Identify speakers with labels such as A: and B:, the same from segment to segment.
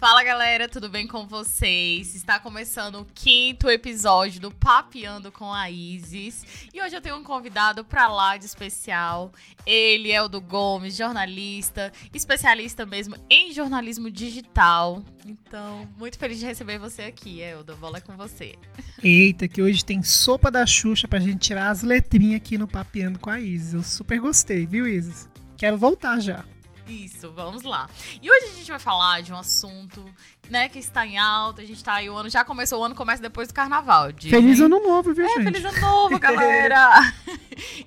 A: Fala galera, tudo bem com vocês? Está começando o quinto episódio do Papeando com a Isis e hoje eu tenho um convidado para lá de especial. Ele é o do Gomes, jornalista, especialista mesmo em jornalismo digital. Então, muito feliz de receber você aqui, Eldo. Bola com você.
B: Eita, que hoje tem sopa da Xuxa pra gente tirar as letrinhas aqui no Papeando com a Isis. Eu super gostei, viu, Isis? Quero voltar já.
A: Isso, vamos lá. E hoje a gente vai falar de um assunto, né, que está em alta. A gente tá aí, o ano já começou, o ano começa depois do carnaval. Dizem.
B: Feliz ano novo, viu,
A: É,
B: gente?
A: feliz ano novo, galera!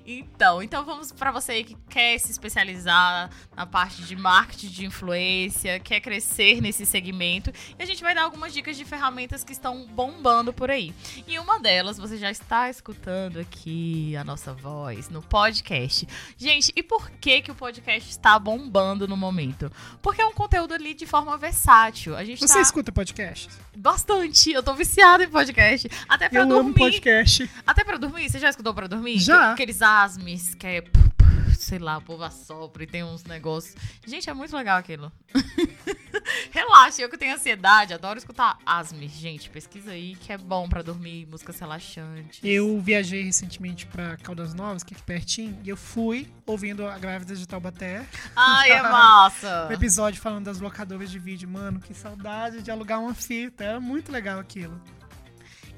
A: Então, então vamos para você que quer se especializar na parte de marketing de influência, quer crescer nesse segmento, e a gente vai dar algumas dicas de ferramentas que estão bombando por aí. E uma delas, você já está escutando aqui a nossa voz no podcast. Gente, e por que que o podcast está bombando no momento? Porque é um conteúdo ali de forma versátil. A gente
B: Você
A: tá
B: escuta podcast?
A: bastante. Eu tô viciada em podcast. Até
B: Eu
A: dormir.
B: amo podcast.
A: Até pra dormir? Você já escutou pra dormir?
B: Já.
A: Asmes que é. Sei lá, o povo assopra e tem uns negócios. Gente, é muito legal aquilo. Relaxa, eu que tenho ansiedade, adoro escutar asmes. Gente, pesquisa aí que é bom pra dormir, músicas relaxantes.
B: Eu viajei recentemente pra Caldas Novas, que é aqui pertinho, e eu fui ouvindo a Grávida de Taubaté.
A: Ai, é massa.
B: Um episódio falando das locadoras de vídeo. Mano, que saudade de alugar uma fita. É muito legal aquilo.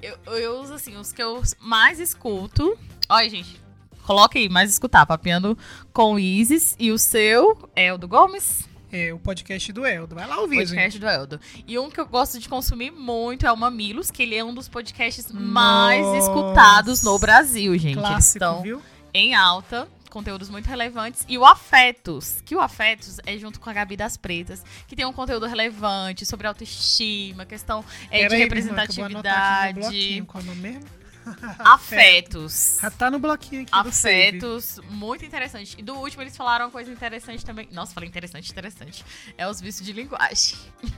A: Eu, eu uso assim, os que eu mais escuto. Olha, gente, coloca aí, mais escutar, papiando com o Isis. E o seu é o do Gomes?
B: É o podcast do Eldo. Vai lá ouvir, gente.
A: podcast do Eldo. E um que eu gosto de consumir muito é o Mamilos, que ele é um dos podcasts mais
B: Nossa.
A: escutados no Brasil, gente. Eles
B: Clássico,
A: estão
B: viu?
A: em alta, conteúdos muito relevantes. E o Afetos, que o Afetos é junto com a Gabi das Pretas, que tem um conteúdo relevante sobre autoestima, questão é, de
B: aí, minha irmã, que eu vou aqui no
A: representatividade.
B: bloquinho. Qual é o nome mesmo?
A: Afetos.
B: Já tá no bloquinho aqui.
A: Afetos, muito interessante. E do último eles falaram uma coisa interessante também. Nossa, falei interessante, interessante. É os vícios de linguagem.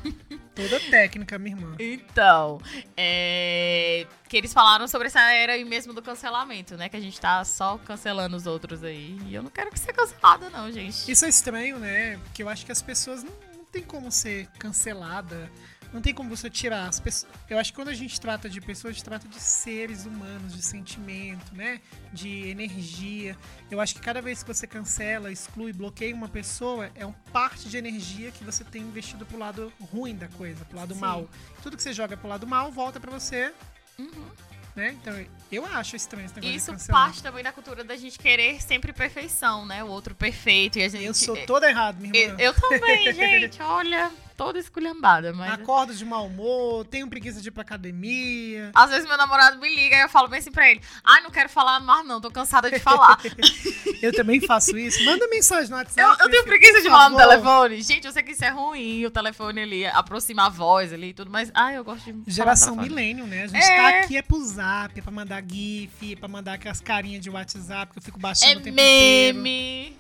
B: Toda técnica, minha irmã.
A: Então, é, que eles falaram sobre essa era aí mesmo do cancelamento, né? Que a gente tá só cancelando os outros aí. E eu não quero que ser cancelada, não, gente.
B: Isso é estranho, né? Porque eu acho que as pessoas não, não tem como ser cancelada. Não tem como você tirar as pessoas. Eu acho que quando a gente trata de pessoas, a gente trata de seres humanos, de sentimento, né? De energia. Eu acho que cada vez que você cancela, exclui, bloqueia uma pessoa, é uma parte de energia que você tem investido pro lado ruim da coisa, pro lado
A: Sim.
B: mal. Tudo que você joga pro lado mal volta pra você,
A: Uhum.
B: né? Então eu acho estranho esse negócio
A: Isso parte também da cultura da gente querer sempre perfeição, né? O outro perfeito. E a gente,
B: Eu sou toda errada, minha
A: eu,
B: irmã.
A: eu também, gente. Olha, toda esculhambada, mas.
B: Acordo de mau humor, tenho preguiça de ir pra academia.
A: Às vezes meu namorado me liga e eu falo bem assim pra ele: Ai, não quero falar mais, não, tô cansada de falar.
B: Eu também faço isso. Manda mensagem no WhatsApp.
A: Eu, eu tenho preguiça de falar no telefone. Gente, eu sei que isso é ruim, o telefone ali aproxima a voz ali e tudo, mas ai, eu gosto de.
B: Geração milênio, né? A gente
A: É.
B: tá aqui é pro zap, é pra mandar gif, é pra mandar aquelas carinhas de WhatsApp que eu fico baixando
A: É
B: o tempo inteiro.
A: meme.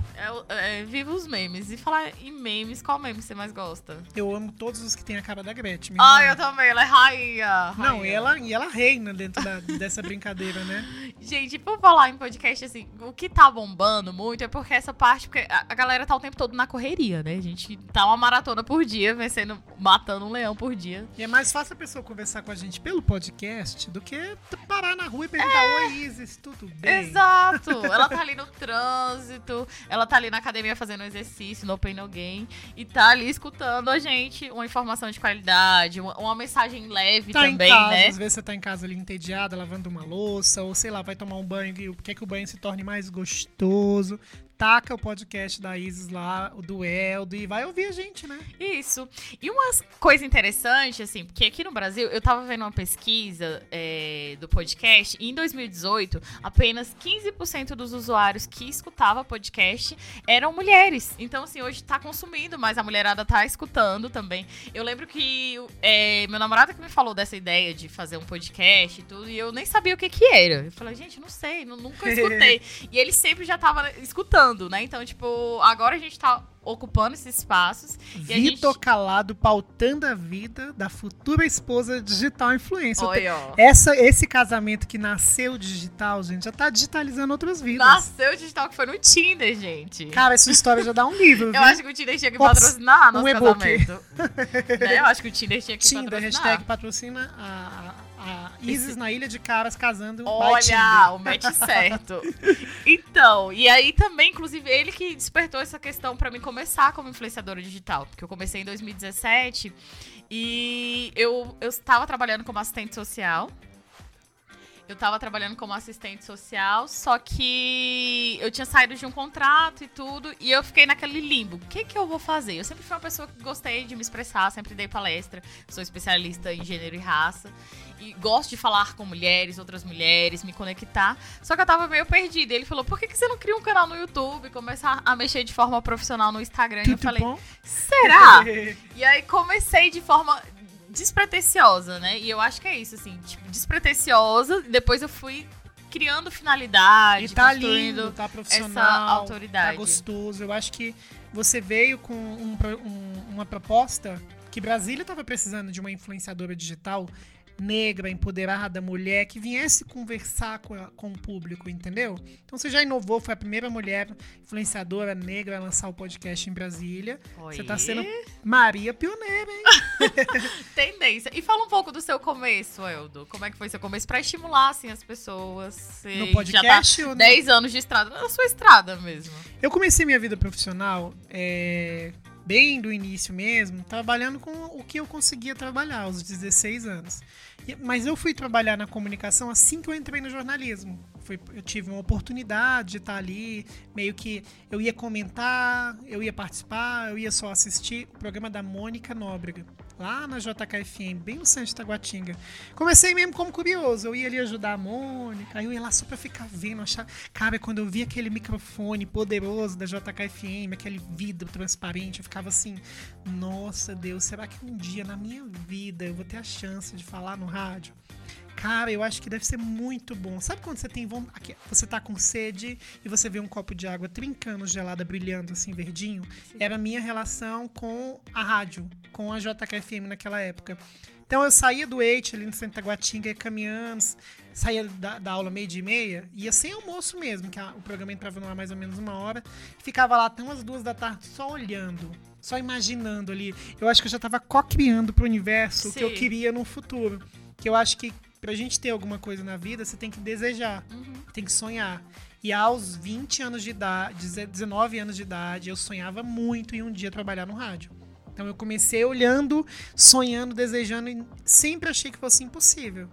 A: É, é, viva os memes. E falar em memes, qual meme você mais gosta?
B: Eu amo todos os que tem a cara da Gretchen. minha
A: Ai,
B: irmã.
A: eu também, ela é rainha.
B: Não,
A: rainha.
B: e ela, e ela reina dentro da- dessa brincadeira, né?
A: Gente, por falar em podcast, assim, o que tá bombando muito é porque essa parte, porque a, galera tá o tempo todo na correria, né? A gente tá uma maratona por dia, vencendo, matando um leão por dia.
B: E é mais fácil a pessoa conversar com a gente pelo podcast do que parar na rua e perguntar: Oi, Isis, tudo bem?
A: Exato! Ela tá ali no trânsito, ela tá ali na academia fazendo exercício, no Open No Game, e tá ali escutando a gente uma informação de qualidade, uma, uma mensagem leve
B: Tá
A: também,
B: casa,
A: né?
B: às vezes você tá em casa ali entediada, lavando uma louça, ou sei lá, vai tomar um banho e quer que o banho se torne mais gostoso. Taca o podcast da Isis lá, o do Eldo, e vai ouvir a gente, né?
A: Isso. E uma coisa interessante, assim, porque aqui no Brasil eu tava vendo uma pesquisa é, do podcast e em 2018 apenas 15% dos usuários que escutava podcast eram mulheres. Então, assim, hoje tá consumindo, mas a mulherada tá escutando também. Eu lembro que é, meu namorado que me falou dessa ideia de fazer um podcast e tudo, e eu nem sabia o que que era. Eu falei, gente, não sei, nu- nunca escutei. e ele sempre já tava escutando. Né? Então, tipo, agora a gente tá ocupando esses espaços.
B: Vitor gente... Calado pautando a vida da futura esposa digital influencer.
A: Oi, ó.
B: Essa, esse casamento que nasceu digital, gente, já tá digitalizando outras vidas.
A: Nasceu digital, que foi no Tinder, gente.
B: Cara, essa história já dá um livro.
A: Eu acho que o Tinder tinha que Pops, patrocinar nosso um casamento. né? Eu acho que o Tinder tinha que
B: Tinder,
A: patrocinar.
B: Hashtag patrocina a a Isis Esse... na Ilha de Caras casando
A: Olha, o match certo. então, e aí também, inclusive, ele que despertou essa questão para mim começar como influenciadora digital. Porque eu comecei em 2017 e eu, eu estava trabalhando como assistente social. Eu estava trabalhando como assistente social, só que eu tinha saído de um contrato e tudo, e eu fiquei naquele limbo. O que, que eu vou fazer? Eu sempre fui uma pessoa que gostei de me expressar, sempre dei palestra, sou especialista em gênero e raça e gosto de falar com mulheres, outras mulheres, me conectar. Só que eu tava meio perdida. Ele falou: por que, que você não cria um canal no YouTube? Começar a mexer de forma profissional no Instagram. E eu falei: será? e aí comecei de forma despretensiosa, né? E eu acho que é isso, assim, tipo, despretensiosa. Depois eu fui criando finalidade,
B: e tá lindo, tá profissional,
A: essa autoridade.
B: Tá gostoso. Eu acho que você veio com um, um, uma proposta que Brasília estava precisando de uma influenciadora digital negra, empoderada, mulher, que viesse conversar com, a, com o público, entendeu? Então você já inovou, foi a primeira mulher influenciadora negra a lançar o podcast em Brasília. Oi. Você tá sendo Maria pioneira, hein?
A: Tendência. E fala um pouco do seu começo, Eldo. Como é que foi seu começo para estimular assim as pessoas? Você
B: no podcast?
A: Já tá 10 anos de estrada, na sua estrada mesmo.
B: Eu comecei minha vida profissional é, bem do início mesmo, trabalhando com o que eu conseguia trabalhar aos 16 anos. Mas eu fui trabalhar na comunicação assim que eu entrei no jornalismo. Eu tive uma oportunidade de estar ali, meio que eu ia comentar, eu ia participar, eu ia só assistir o programa da Mônica Nóbrega, lá na JKFM, bem no centro de Taguatinga. Comecei mesmo como curioso, eu ia ali ajudar a Mônica, aí eu ia lá só pra ficar vendo, achar. Cara, quando eu vi aquele microfone poderoso da JKFM, aquele vidro transparente, eu ficava assim, nossa Deus, será que um dia na minha vida eu vou ter a chance de falar no rádio? Cara, eu acho que deve ser muito bom. Sabe quando você tem vontade, você tá com sede e você vê um copo de água trincando, gelada, brilhando assim, verdinho? Era a minha relação com a rádio, com a JKFM naquela época. Então eu saía do Eite ali no Santa Guatinga, caminhando, saía da, da aula meio dia e meia, ia sem almoço mesmo, que a, o programa entrava no ar mais ou menos uma hora, ficava lá até umas duas da tarde só olhando, só imaginando ali. Eu acho que eu já tava co-criando pro universo o que eu queria no futuro. Que eu acho que pra gente ter alguma coisa na vida, você tem que desejar, uhum. tem que sonhar. E aos 20 anos de idade, 19 anos de idade, eu sonhava muito em um dia trabalhar no rádio. Então eu comecei olhando, sonhando, desejando e sempre achei que fosse impossível.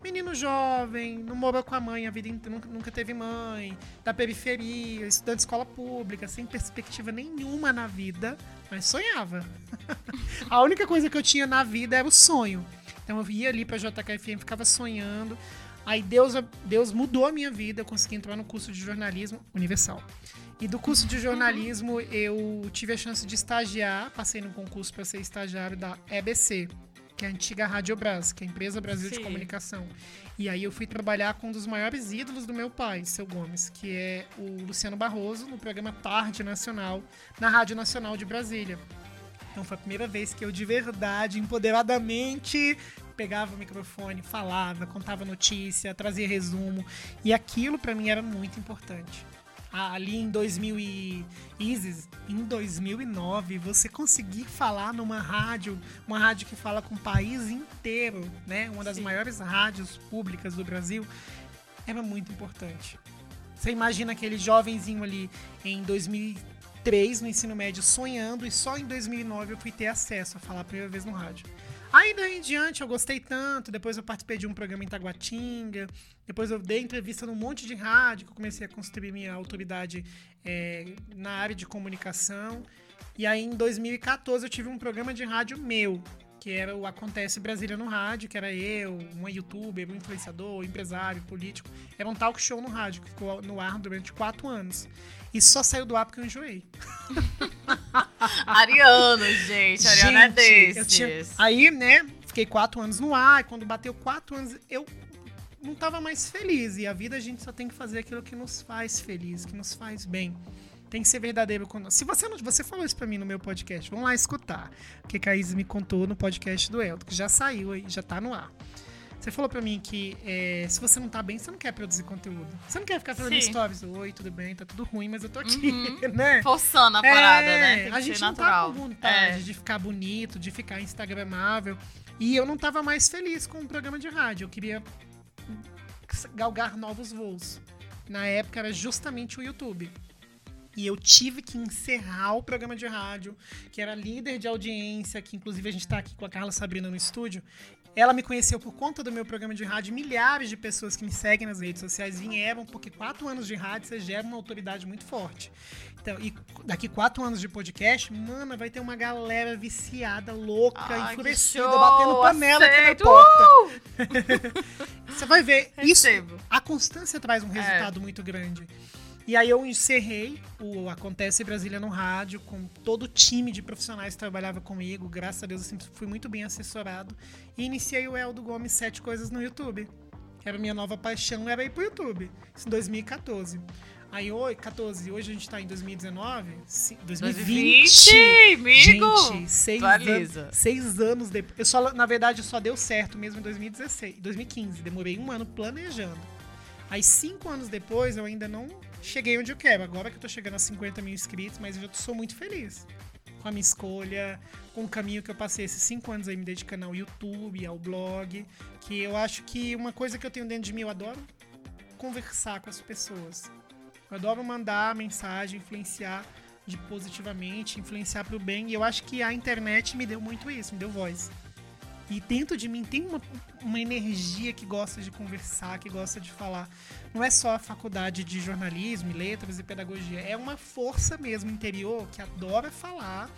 B: Menino jovem, não morou com a mãe a vida nunca teve mãe, da periferia, estudante de escola pública, sem perspectiva nenhuma na vida, mas sonhava. a única coisa que eu tinha na vida era o sonho. Então eu ia ali pra JKFM, ficava sonhando. Aí Deus, Deus mudou a minha vida, eu consegui entrar no curso de jornalismo universal. E do curso de jornalismo eu tive a chance de estagiar, passei no concurso para ser estagiário da EBC, que é a antiga Rádio Brás, que é a Empresa Brasil Sim. de Comunicação. E aí eu fui trabalhar com um dos maiores ídolos do meu pai, seu Gomes, que é o Luciano Barroso, no programa Tarde Nacional, na Rádio Nacional de Brasília. Então foi a primeira vez que eu de verdade, empoderadamente, pegava o microfone, falava, contava notícia, trazia resumo. E aquilo para mim era muito importante. Ali em 2000 e Isis, em 2009, você conseguir falar numa rádio, uma rádio que fala com o país inteiro, né? Uma das Sim. maiores rádios públicas do Brasil, era muito importante. Você imagina aquele jovenzinho ali em 2000 2003 no ensino médio sonhando e só em 2009 eu fui ter acesso a falar a primeira vez no rádio. Aí daí em diante eu gostei tanto, depois eu participei de um programa em Taguatinga, depois eu dei entrevista num monte de rádio, que eu comecei a construir minha autoridade é, na área de comunicação. E aí em 2014 eu tive um programa de rádio meu, que era o Acontece Brasília no Rádio, que era eu, uma youtuber, um influenciador, um empresário, político. Era um talk show no rádio, que ficou no ar durante quatro anos. E só saiu do ar porque eu enjoei.
A: Ariano, gente. Ariano é desses. Tinha...
B: Aí, né, fiquei quatro anos no ar. E quando bateu quatro anos, eu não tava mais feliz. E a vida a gente só tem que fazer aquilo que nos faz feliz, que nos faz bem. Tem que ser verdadeiro conosco. Se você não. Você falou isso pra mim no meu podcast, vamos lá escutar. O que a Isis me contou no podcast do Eldo, que já saiu aí, já tá no ar. Você falou pra mim que é, se você não tá bem, você não quer produzir conteúdo. Você não quer ficar fazendo
A: Sim.
B: stories. Oi, tudo bem, tá tudo ruim, mas eu tô aqui,
A: Uhum.
B: né?
A: Forçando a parada,
B: É,
A: né? Tem
B: a gente não tá
A: natural.
B: com vontade
A: É.
B: de ficar bonito, de ficar instagramável. E eu não tava mais feliz com o programa de rádio. Eu queria galgar novos voos. Na época era justamente o YouTube. E eu tive que encerrar o programa de rádio, que era líder de audiência, que inclusive a gente tá aqui com a Carla Sabrina no estúdio. Ela me conheceu por conta do meu programa de rádio. Milhares de pessoas que me seguem nas redes sociais vieram, porque quatro anos de rádio você gera uma autoridade muito forte. Então, e daqui quatro anos de podcast, mano, vai ter uma galera viciada, louca,
A: Ai,
B: enfurecida, batendo panela aqui na
A: aceito.
B: porta. você vai ver. Isso,
A: Recebo.
B: a constância traz um
A: É.
B: resultado muito grande. E aí eu encerrei o Acontece Brasília no rádio com todo o time de profissionais que trabalhava comigo. Graças a Deus eu sempre fui muito bem assessorado. E iniciei o Eldo Gomes Sete Coisas no YouTube. Era a minha nova paixão, era ir pro YouTube. Isso em 2014. Aí, oi, 14, hoje a gente tá em 2019, ci- 2020.
A: 2020, amigo!
B: Gente, seis, anos, seis anos depois. Eu só, na verdade, só deu certo mesmo em 2016, 2015. Demorei um ano planejando. Aí, cinco anos depois, eu ainda não cheguei onde eu quero. Agora que eu tô chegando a 50 mil inscritos, mas eu sou muito feliz com a minha escolha, com o caminho que eu passei esses cinco anos aí me dedicando ao YouTube, ao blog. Que eu acho que uma coisa que eu tenho dentro de mim, eu adoro conversar com as pessoas. Eu adoro mandar mensagem, influenciar de positivamente, influenciar pro bem. E eu acho que a internet me deu muito isso, me deu voz. E dentro de mim tem uma, uma energia que gosta de conversar, que gosta de falar. Não é só a faculdade de jornalismo, letras e pedagogia. É uma força mesmo interior que adora falar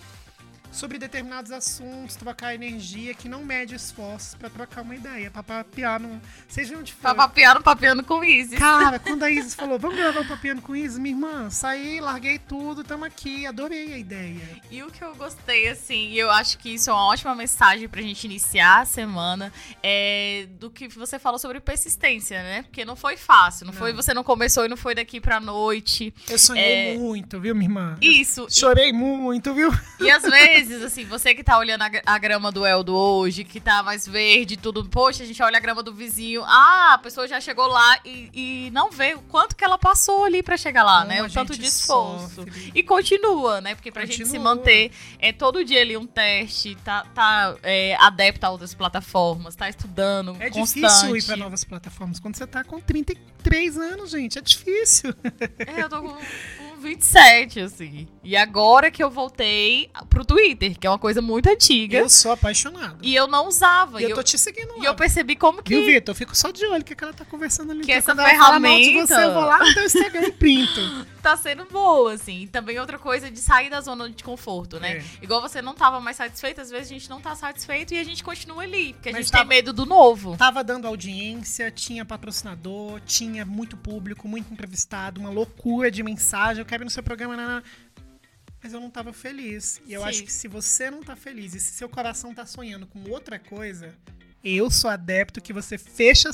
B: sobre determinados assuntos, trocar energia, que não mede esforços pra trocar uma ideia, pra papear no. Seja onde for.
A: Tá papeando, papeando com Isis.
B: Cara, quando a Isis falou, vamos gravar o papiano com Isis, minha irmã, saí, larguei tudo, tamo aqui, adorei a ideia.
A: E o que eu gostei, assim, e eu acho que isso é uma ótima mensagem pra gente iniciar a semana, é do que você falou sobre persistência, né? Porque não foi fácil, não,
B: Não.
A: foi, você não começou e não foi daqui pra noite.
B: Eu sonhei
A: É.
B: muito, viu, minha irmã?
A: Isso.
B: Eu chorei muito, viu?
A: E às vezes, assim, você que tá olhando a, a grama do Eldo hoje, que tá mais verde e tudo, poxa, a gente olha a grama do vizinho, ah, a pessoa já chegou lá e, e não vê o quanto que ela passou ali pra chegar lá, né? O tanto de esforço.
B: sofre.
A: E continua, né? Porque pra gente se
B: Continua.
A: manter, é todo dia ali um teste, tá, tá é, adepto a outras plataformas, tá estudando,
B: É
A: constante.
B: difícil ir pra novas plataformas quando você tá com 33 anos, gente. É difícil.
A: É, eu tô com 27, assim. E agora que eu voltei pro Twitter, que é uma coisa muito antiga,
B: Eu sou apaixonado.
A: e eu não usava.
B: E eu tô te seguindo lá.
A: e eu percebi como que
B: Viu, Vitor? Eu fico só de olho que, que ela tá conversando ali.
A: Que
B: Então,
A: essa
B: quando ela fala mal de
A: ferramenta-
B: você, eu vou lá no teu Instagram e printo.
A: tá sendo boa, assim. E também outra coisa de sair da zona de conforto, né?
B: É.
A: Igual você não tava mais satisfeito, às vezes a gente não tá satisfeito e a gente continua ali, porque a
B: Mas
A: gente
B: tava-
A: tem medo do novo.
B: Tava dando audiência, tinha patrocinador, tinha muito público, muito entrevistado, uma loucura de mensagem. Eu quero ir no seu programa, né? mas eu não tava feliz. E eu
A: Sim.
B: acho que se você não tá feliz e se seu coração tá sonhando com outra coisa, eu sou adepto que você fecha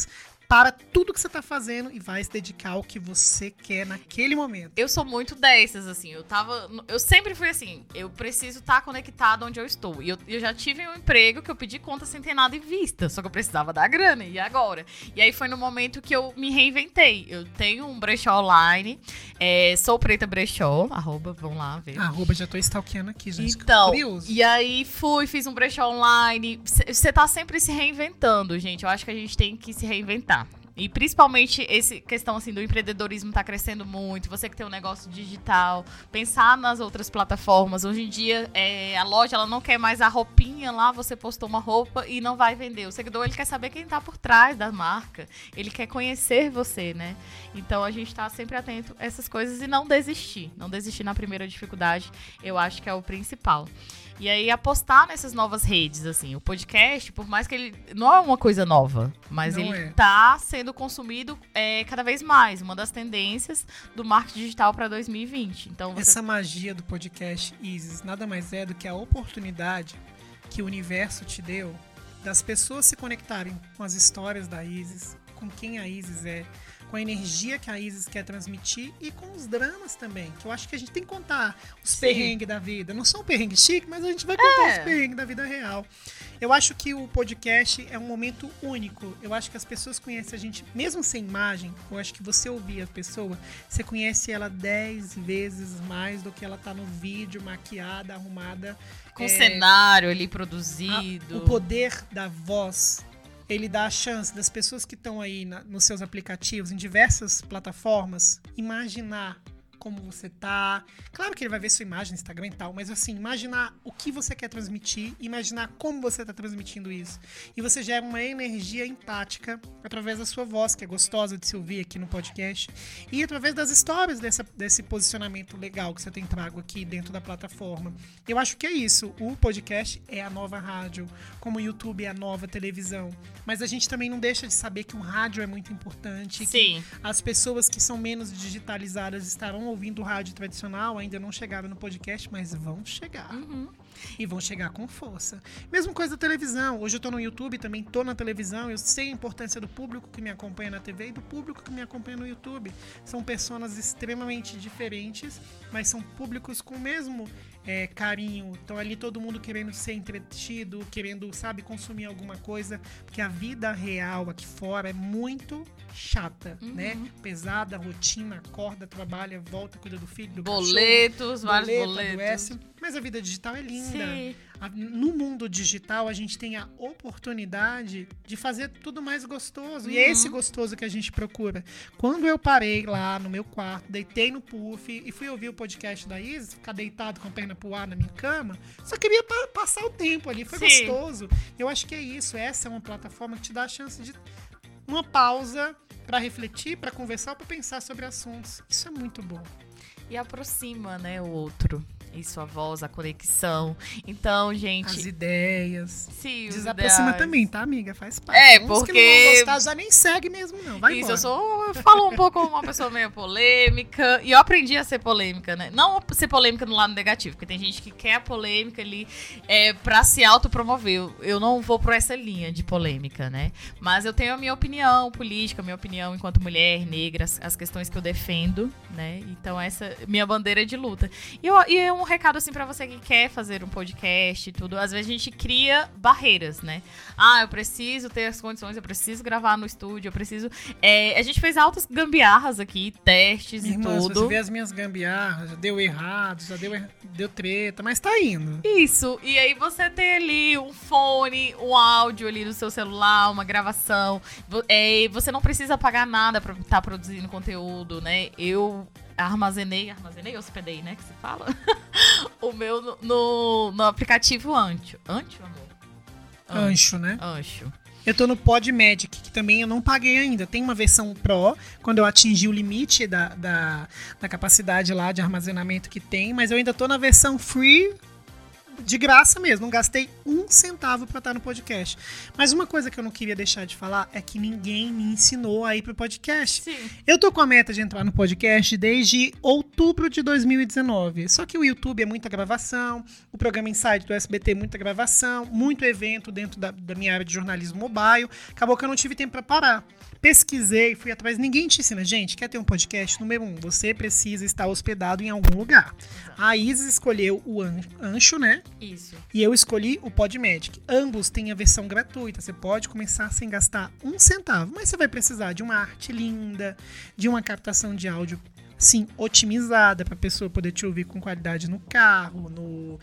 B: para tudo que você tá fazendo e vai se dedicar ao que você quer naquele momento.
A: Eu sou muito dessas, assim. Eu tava. Eu sempre fui assim. Eu preciso estar conectado onde eu estou. E eu, eu já tive um emprego que eu pedi conta sem ter nada em vista. Só que eu precisava da grana. E agora? E aí foi no momento que eu me reinventei. Eu tenho um brechó online. é, sou preta brechó. Arroba, vão lá ver.
B: Arroba, já tô stalkeando aqui, gente.
A: Então,
B: Curioso.
A: e aí fui, fiz um brechó online. Você tá sempre se reinventando, gente. Eu acho que a gente tem que se reinventar. E principalmente esse questão assim do empreendedorismo tá crescendo muito. Você que tem um negócio digital, pensar nas outras plataformas. Hoje em dia, é, a loja ela não quer mais a roupinha lá, você postou uma roupa e não vai vender. O seguidor ele quer saber quem tá por trás da marca. Ele quer conhecer você, né? Então a gente tá sempre atento a essas coisas e não desistir. Não desistir na primeira dificuldade, eu acho que é o principal. E aí apostar nessas novas redes, assim. O podcast, por mais que ele não é uma coisa nova, mas
B: Não
A: ele
B: é.
A: tá sendo consumido é, cada vez mais. Uma das tendências do marketing digital para 2020. Então você
B: Essa magia do podcast Isis nada mais é do que a oportunidade que o universo te deu das pessoas se conectarem com as histórias da Isis, com quem a Isis é, com a energia que a Isis quer transmitir e com os dramas também. Que eu acho que a gente tem que contar os
A: Sim.
B: perrengues da vida. Não são perrengues chique, mas a gente vai contar
A: É.
B: os perrengues da vida real. Eu acho que o podcast é um momento único. Eu acho que as pessoas conhecem a gente, mesmo sem imagem, eu acho que você ouvir a pessoa, você conhece ela dez vezes mais do que ela tá no vídeo, maquiada, arrumada.
A: Com
B: É,
A: cenário ali
B: a-
A: produzido.
B: o poder da voz, ele dá a chance das pessoas que estão aí na- nos seus aplicativos, em diversas plataformas, imaginar como você tá. Claro que ele vai ver sua imagem no Instagram e tal, mas assim, imaginar o que você quer transmitir, imaginar como você tá transmitindo isso. E você gera uma energia empática através da sua voz, que é gostosa de se ouvir aqui no podcast, e através das histórias dessa, desse posicionamento legal que você tem trago aqui dentro da plataforma. Eu acho que é isso. O podcast é a nova rádio, como o YouTube é a nova televisão. Mas a gente também não deixa de saber que o rádio é muito importante. que
A: Sim.
B: as pessoas que são menos digitalizadas estarão ouvindo o rádio tradicional, ainda não chegaram no podcast, mas vão chegar.
A: Uhum.
B: E vão chegar com força. Mesma coisa da televisão. Hoje eu tô no YouTube, também tô na televisão. Eu sei a importância do público que me acompanha na TV e do público que me acompanha no YouTube. São pessoas extremamente diferentes, mas são públicos com o mesmo é, carinho. Estão ali todo mundo querendo ser entretido, querendo, sabe, consumir alguma coisa. Porque a vida real aqui fora é muito chata,
A: Uhum.
B: né? Pesada, rotina, acorda, trabalha, volta, cuida do filho, do
A: Boletos,
B: cachorro,
A: vários boletos.
B: adoece. Mas a vida digital é linda.
A: Sim.
B: No mundo digital, a gente tem a oportunidade de fazer tudo mais gostoso. E é
A: Uhum.
B: esse gostoso que a gente procura. Quando eu parei lá no meu quarto, deitei no puff e fui ouvir o podcast da Isis, ficar deitado com a perna pro ar na minha cama, só queria pa- passar o tempo ali. Foi
A: Sim.
B: gostoso. Eu acho que é isso. Essa é uma plataforma que te dá a chance de uma pausa para refletir, para conversar, para pensar sobre assuntos. Isso é muito bom.
A: E aproxima, né, o outro. Isso, a voz, a conexão. Então, gente.
B: As ideias.
A: Sim, os
B: Desaproxima
A: ideais.
B: também, tá, amiga? Faz parte.
A: É,
B: Uns que não
A: porque-
B: vão gostar já nem segue mesmo, não. Vai
A: Isso,
B: embora.
A: eu sou. Eu falo um pouco como uma pessoa meio polêmica. E eu aprendi a ser polêmica, né? Não ser polêmica no lado negativo, porque tem gente que quer a polêmica ali é, pra se autopromover. Eu- Eu não vou por essa linha de polêmica, né? Mas eu tenho a minha opinião política, a minha opinião enquanto mulher negra, as, as questões que eu defendo, né? Então, essa é minha bandeira de luta. E, eu- e é um recado, assim, pra você que quer fazer um podcast e tudo. Às vezes a gente cria barreiras, né? Ah, eu preciso ter as condições, eu preciso gravar no estúdio, eu preciso. É, a gente fez altas gambiarras aqui, testes e
B: Irmã, se
A: tudo.
B: você vê as minhas gambiarras, já deu errado, já deu, er- deu treta, mas tá indo.
A: Isso, e aí você tem ali um fone, um áudio ali no seu celular, uma gravação. É, você não precisa pagar nada pra estar produzindo conteúdo, né? Eu armazenei, armazenei, hospedei, né? Que se fala? o meu no, no, no aplicativo Ancho. Ancho, amor?
B: Ancho, né?
A: Ancho.
B: Eu tô no PodMagic, que também eu não paguei ainda. Tem uma versão Pro, quando eu atingi o limite da, da, da capacidade lá de armazenamento que tem, mas eu ainda tô na versão Free de graça mesmo. Não gastei um centavo pra estar no podcast. Mas uma coisa que eu não queria deixar de falar é que ninguém me ensinou a ir pro podcast.
A: Sim.
B: Eu tô com a meta de entrar no podcast desde outubro de 2019. Só que o YouTube é muita gravação, o programa Inside do SBT é muita gravação, muito evento dentro da, da minha área de jornalismo mobile. Acabou que eu não tive tempo pra parar. Pesquisei, fui atrás. Ninguém te ensina. Gente, quer ter um podcast? Número um, você precisa estar hospedado em algum lugar. A Isis escolheu o An- Ancho, né?
A: Isso.
B: E eu escolhi o Podmagic. Ambos têm a versão gratuita. Você pode começar sem gastar um centavo, mas você vai precisar de uma arte linda, de uma captação de áudio, sim, otimizada para a pessoa poder te ouvir com qualidade no carro, no,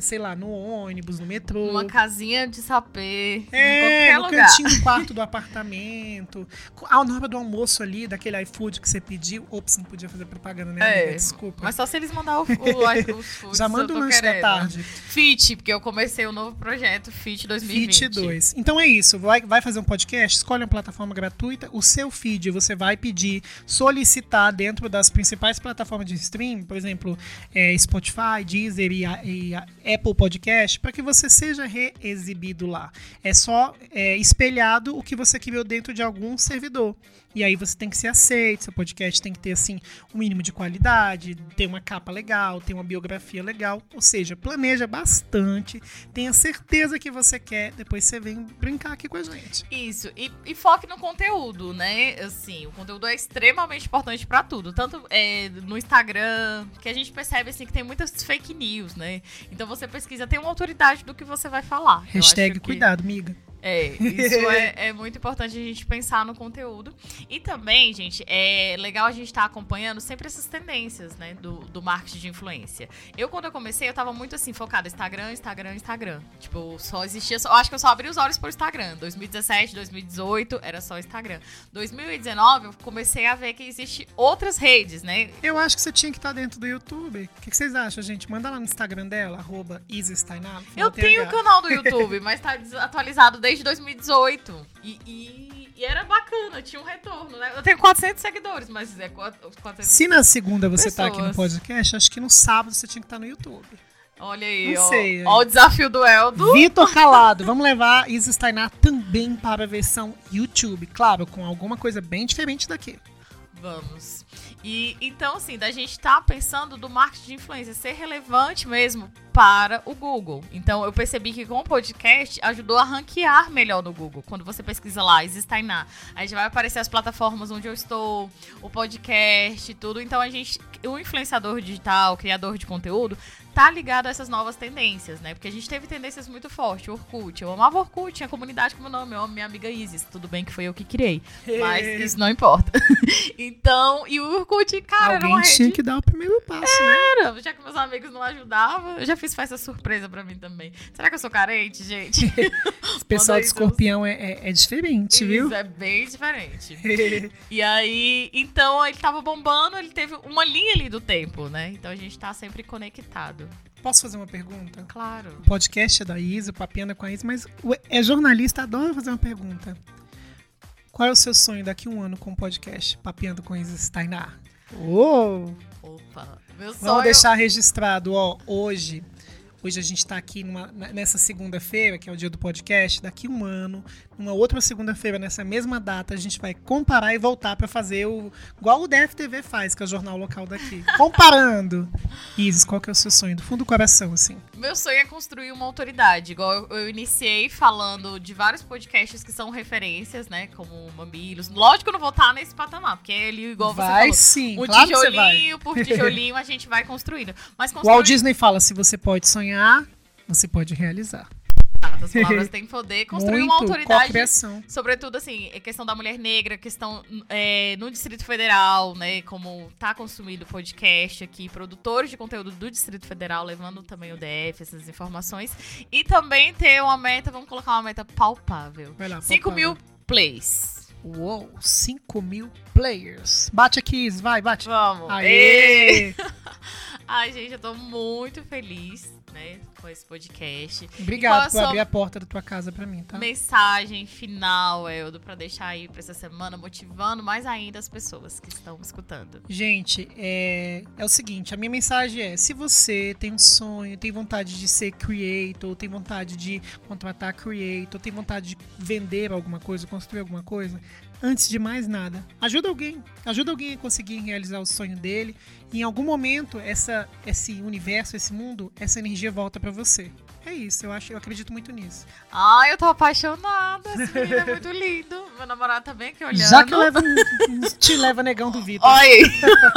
B: sei lá, no ônibus, no metrô.
A: Uma casinha de sapê.
B: É,
A: qualquer
B: no
A: lugar.
B: cantinho do quarto do apartamento. Ah, na hora do almoço ali, daquele iFood que você pediu. Ops, não podia fazer propaganda, né?
A: É,
B: amiga? Desculpa.
A: Mas só se eles mandar o, o, os foods,
B: Já manda o lanche da tarde.
A: Fit, porque eu comecei o novo projeto Fit 2020.
B: Fit 2. Então é isso. Vai, vai fazer um podcast? Escolhe uma plataforma gratuita. O seu feed você vai pedir, solicitar dentro das principais plataformas de stream, por exemplo, é, Spotify, Deezer e, e Apple Podcast para que você seja reexibido lá. É só é, espelhado o que você criou dentro de algum servidor. E aí você tem que ser aceito, seu podcast tem que ter assim um mínimo de qualidade, ter uma capa legal, ter uma biografia legal, ou seja, planeja bastante, tenha certeza que você quer, depois você vem brincar aqui com a gente.
A: Isso, e, e foque no conteúdo, né? Assim, o conteúdo é extremamente importante para tudo, tanto é, no Instagram, que a gente percebe assim que tem muitas fake news, né? Então você pesquisa, tem uma autoridade do que você vai falar.
B: Hashtag
A: que...
B: cuidado, miga.
A: É, isso é, é, muito importante a gente pensar no conteúdo. E também, gente, é legal a gente estar tá acompanhando sempre essas tendências, né, do, do marketing de influência. Eu, quando eu comecei, eu tava muito assim, focada Instagram, Instagram, Instagram. Tipo, só existia. Eu acho que eu só abri os olhos por Instagram. 2017, 2018, era só Instagram. 2019, eu comecei a ver que existe outras redes, né?
B: Eu acho que você tinha que estar tá dentro do YouTube. O que, que vocês acham, gente? Manda lá no Instagram dela, arroba
A: Eu tenho o canal do YouTube, mas tá atualizado desde 2018. E, e, e, era bacana, tinha um retorno, né? Eu tenho 400 seguidores, mas é 400
B: Se na segunda você pessoas. tá aqui no podcast, acho que no sábado você tinha que estar tá no YouTube.
A: Olha aí, Não ó, sei. ó o desafio do Eldo.
B: Vitor Calado, vamos levar Isa Steinar também para a versão YouTube. Claro, com alguma coisa bem diferente daqui.
A: Vamos. E então, assim, da gente estar tá pensando do marketing de influência ser relevante mesmo para o Google. Então, eu percebi que com o podcast ajudou a ranquear melhor no Google. Quando você pesquisa lá, Existainá, aí já vai aparecer as plataformas onde eu estou, o podcast, tudo. Então, a gente, o influenciador digital, criador de conteúdo, tá ligado a essas novas tendências, né? Porque a gente teve tendências muito fortes. Orkut, eu amava Orkut, tinha comunidade com meu nome, eu amo minha amiga Isis. Tudo bem que foi eu que criei, mas isso não importa. então, e o Orkut, cara,
B: Alguém tinha que dar o primeiro passo, né?
A: era, né? Já que meus amigos não ajudavam, eu já fiz festa surpresa pra mim também. Será que eu sou carente, gente?
B: Esse pessoal de escorpião é, é, é, diferente,
A: isso,
B: viu?
A: é bem diferente. e aí, então, ele tava bombando, ele teve uma linha ali do tempo, né? Então a gente tá sempre conectado.
B: Posso fazer uma pergunta?
A: Claro.
B: O podcast é da Isa, o Papiana com a Isa, mas é jornalista, adora fazer uma pergunta. Qual é o seu sonho daqui a um ano com o podcast Papiando com Isa Steinar?
A: Oh! Opa, meu sonho...
B: Vamos deixar registrado, ó, hoje Hoje a gente está aqui numa, nessa segunda-feira, que é o dia do podcast. Daqui um ano, numa outra segunda-feira, nessa mesma data, a gente vai comparar e voltar para fazer o. igual o DFTV faz, que é o jornal local daqui. Comparando. Isis, qual que é o seu sonho? Do fundo do coração, assim.
A: Meu sonho é construir uma autoridade. Igual eu, eu iniciei falando de vários podcasts que são referências, né? Como Mamilos. Lógico que eu não vou estar nesse patamar, porque ele, igual
B: vai,
A: você falou.
B: sim,
A: um
B: claro
A: tijolinho por tijolinho a gente vai construindo. Mas
B: construir... O Walt Disney fala: se você pode sonhar sonhar, você pode realizar.
A: As palavras têm poder construir
B: Muito,
A: uma autoridade.
B: Criação.
A: Sobretudo, assim, a questão da mulher negra, questão é, no Distrito Federal, né? Como tá consumindo podcast aqui, produtores de conteúdo do Distrito Federal, levando também o DF, essas informações. E também ter uma meta, vamos colocar uma meta palpável.
B: Vai lá,
A: 5 mil plays.
B: Uou, 5 mil players. Bate aqui, vai, bate.
A: Vamos.
B: Aê!
A: Ai, gente, eu tô muito feliz né, com esse podcast.
B: Obrigado por abrir a porta da tua casa para mim, tá?
A: Mensagem final, Eldo, para deixar aí para essa semana, motivando mais ainda as pessoas que estão escutando.
B: Gente, é, é o seguinte, a minha mensagem é, se você tem um sonho, tem vontade de ser creator, tem vontade de contratar creator, tem vontade de vender alguma coisa, construir alguma coisa, antes de mais nada, ajuda alguém. Ajuda alguém a conseguir realizar o sonho dele. E em algum momento, essa, esse universo, esse mundo, essa energia volta para você. É isso, eu acho, eu acredito muito nisso.
A: Ai, eu tô apaixonada. Esse menino é muito lindo. Meu namorado tá bem aqui olhando.
B: Já que leva, te leva negão do Vitor.
A: Oi!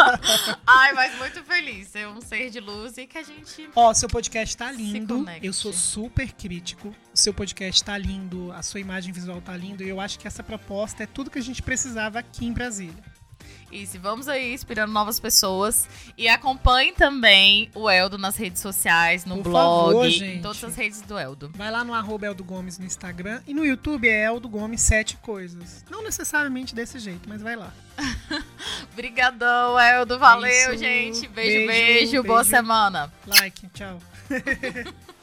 A: Ai, mas muito feliz. Ser um ser de luz e que a gente.
B: Ó, seu podcast tá lindo. Eu sou super crítico. O seu podcast tá lindo, a sua imagem visual tá lindo. E eu acho que essa proposta é tudo que a gente precisava aqui em Brasília.
A: Isso, vamos aí inspirando novas pessoas. E acompanhe também o Eldo nas redes sociais, no
B: Por
A: blog,
B: favor,
A: em todas as redes do Eldo.
B: Vai lá no arroba Eldo Gomes no Instagram e no YouTube é Eldo Gomes Sete Coisas. Não necessariamente desse jeito, mas vai lá.
A: Obrigadão, Eldo. Valeu, Isso. gente. Beijo, beijo, beijo. Boa semana.
B: Like, tchau.